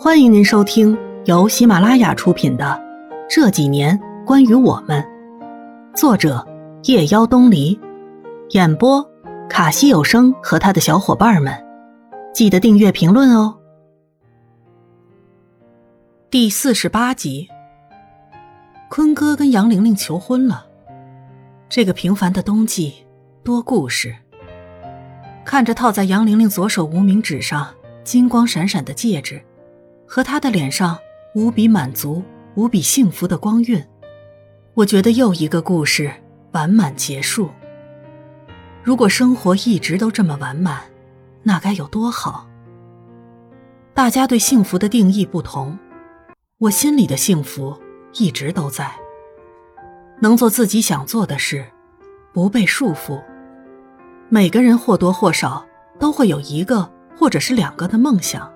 欢迎您收听由喜马拉雅出品的《这几年关于我们》，作者夜妖东篱，演播卡西有声和他的小伙伴们。记得订阅、评论哦。第四十八集，坤哥跟杨玲玲求婚了。这个平凡的冬季，多故事。看着套在杨玲玲左手无名指上金光闪闪的戒指，和他的脸上无比满足、无比幸福的光晕，我觉得又一个故事完满结束。如果生活一直都这么完满，那该有多好！大家对幸福的定义不同，我心里的幸福一直都在。能做自己想做的事，不被束缚。每个人或多或少都会有一个或者是两个的梦想，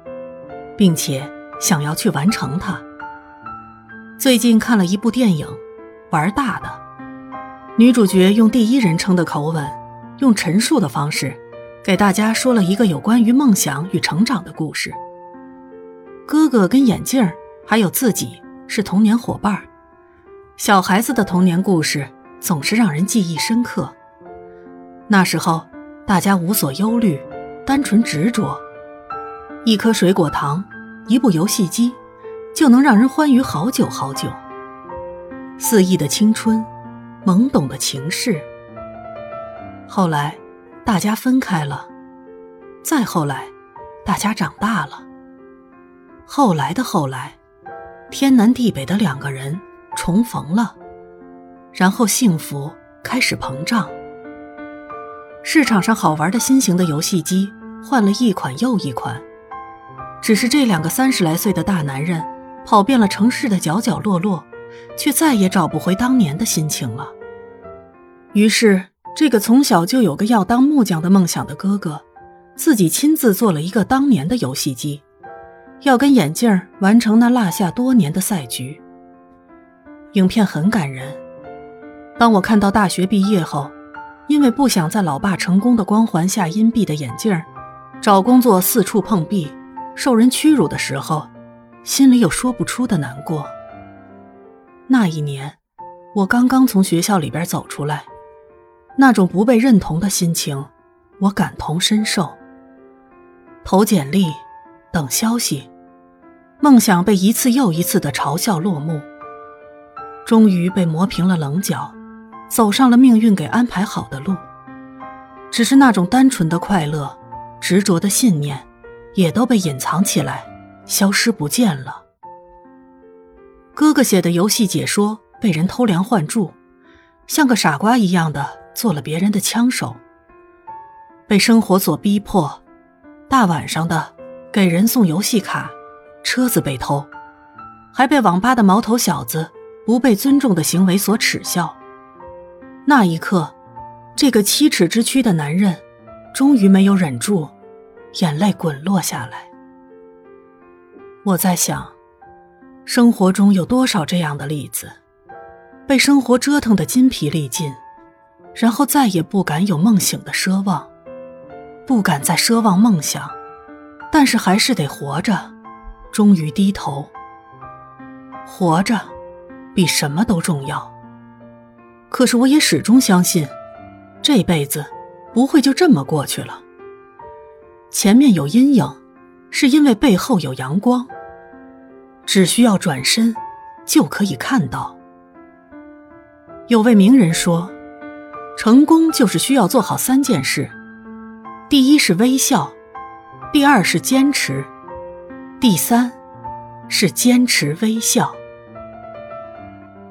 并且想要去完成它。最近看了一部电影《玩大的》，女主角用第一人称的口吻，用陈述的方式，给大家说了一个有关于梦想与成长的故事。哥哥跟眼镜还有自己是童年伙伴小孩子的童年故事总是让人记忆深刻。那时候，大家无所忧虑，单纯执着。一颗水果糖，一部游戏机，就能让人欢愉好久好久。肆意的青春，懵懂的情事。后来，大家分开了；再后来，大家长大了。后来的后来，天南地北的两个人重逢了，然后幸福开始膨胀。市场上好玩的新型的游戏机换了一款又一款，只是这两个三十来岁的大男人跑遍了城市的角角落落，却再也找不回当年的心情了。于是，这个从小就有个要当木匠的梦想的哥哥，自己亲自做了一个当年的游戏机，要跟眼镜完成那落下多年的赛局。影片很感人，当我看到大学毕业后。因为不想在老爸成功的光环下阴蔽的眼镜找工作四处碰壁，受人屈辱的时候，心里有说不出的难过。那一年，我刚刚从学校里边走出来，那种不被认同的心情，我感同身受。投简历，等消息，梦想被一次又一次的嘲笑落幕，终于被磨平了棱角。走上了命运给安排好的路，只是那种单纯的快乐、执着的信念，也都被隐藏起来，消失不见了。哥哥写的游戏解说被人偷梁换柱，像个傻瓜一样的做了别人的枪手。被生活所逼迫，大晚上的给人送游戏卡，车子被偷，还被网吧的毛头小子不被尊重的行为所耻笑。那一刻，这个七尺之躯的男人，终于没有忍住，眼泪滚落下来。我在想，生活中有多少这样的例子，被生活折腾的筋疲力尽，然后再也不敢有梦醒的奢望，不敢再奢望梦想，但是还是得活着，终于低头。活着，比什么都重要。可是我也始终相信，这辈子不会就这么过去了。前面有阴影，是因为背后有阳光。只需要转身，就可以看到。有位名人说，成功就是需要做好三件事：第一是微笑，第二是坚持，第三是坚持微笑。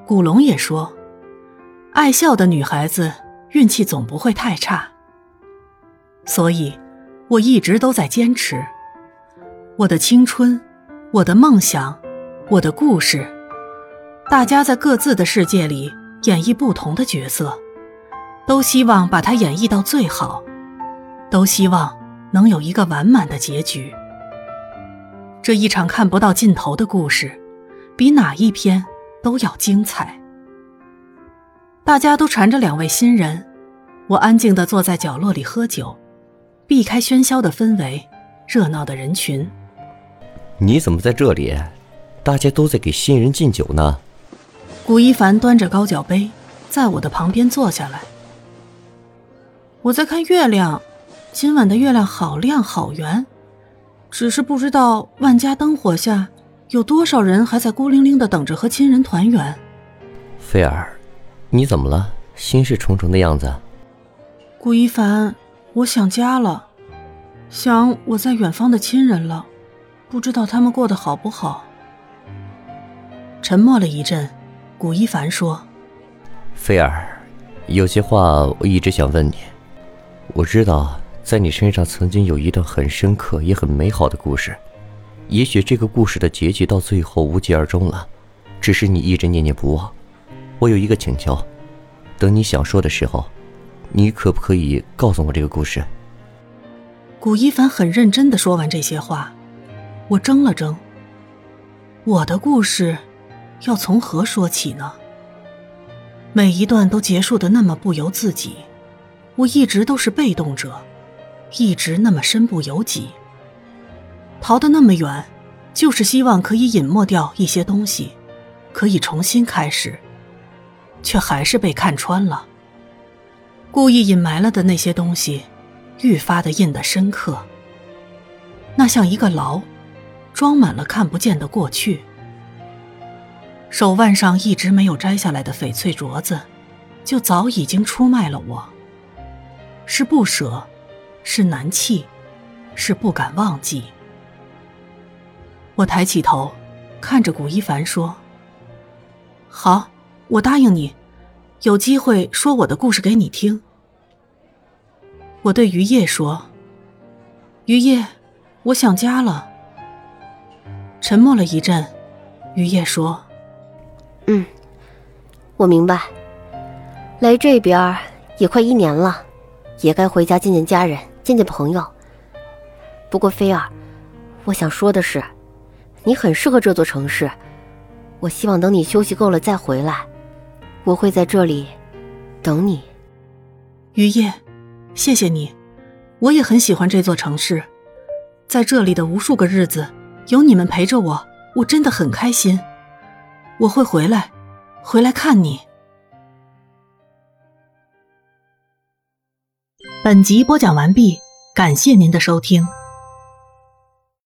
古龙也说。爱笑的女孩子运气总不会太差，所以我一直都在坚持。我的青春，我的梦想，我的故事，大家在各自的世界里演绎不同的角色，都希望把它演绎到最好，都希望能有一个完满的结局。这一场看不到尽头的故事，比哪一篇都要精彩。大家都缠着两位新人，我安静地坐在角落里喝酒，避开喧嚣的氛围，热闹的人群。你怎么在这里？大家都在给新人敬酒呢。古一凡端着高脚杯，在我的旁边坐下来。我在看月亮，今晚的月亮好亮好圆，只是不知道万家灯火下有多少人还在孤零零的等着和亲人团圆。菲儿，你怎么了？心事重重的样子。古一凡，我想家了，想我在远方的亲人了，不知道他们过得好不好。沉默了一阵，古一凡说：“菲儿，有些话我一直想问你。我知道在你身上曾经有一段很深刻也很美好的故事，也许这个故事的结局到最后无疾而终了，只是你一直念念不忘。我有一个请求，等你想说的时候，你可不可以告诉我这个故事？”古一凡很认真的说完这些话，我怔了怔。我的故事。要从何说起呢？每一段都结束的那么不由自己，我一直都是被动者，一直那么身不由己。逃得那么远，就是希望可以隐没掉一些东西，可以重新开始，却还是被看穿了。故意隐埋了的那些东西，愈发的印得深刻。那像一个牢，装满了看不见的过去。手腕上一直没有摘下来的翡翠镯子，就早已经出卖了我。是不舍，是难弃，是不敢忘记。我抬起头，看着古一凡说：“好，我答应你，有机会说我的故事给你听。”我对于叶说：“于叶，我想家了。”沉默了一阵，于叶说。嗯，我明白。来这边也快一年了，也该回家见见家人，见见朋友。不过菲儿，我想说的是，你很适合这座城市。我希望等你休息够了再回来，我会在这里等你。于夜，谢谢你，我也很喜欢这座城市，在这里的无数个日子，有你们陪着我，我真的很开心。我会回来，回来看你。本集播讲完毕，感谢您的收听。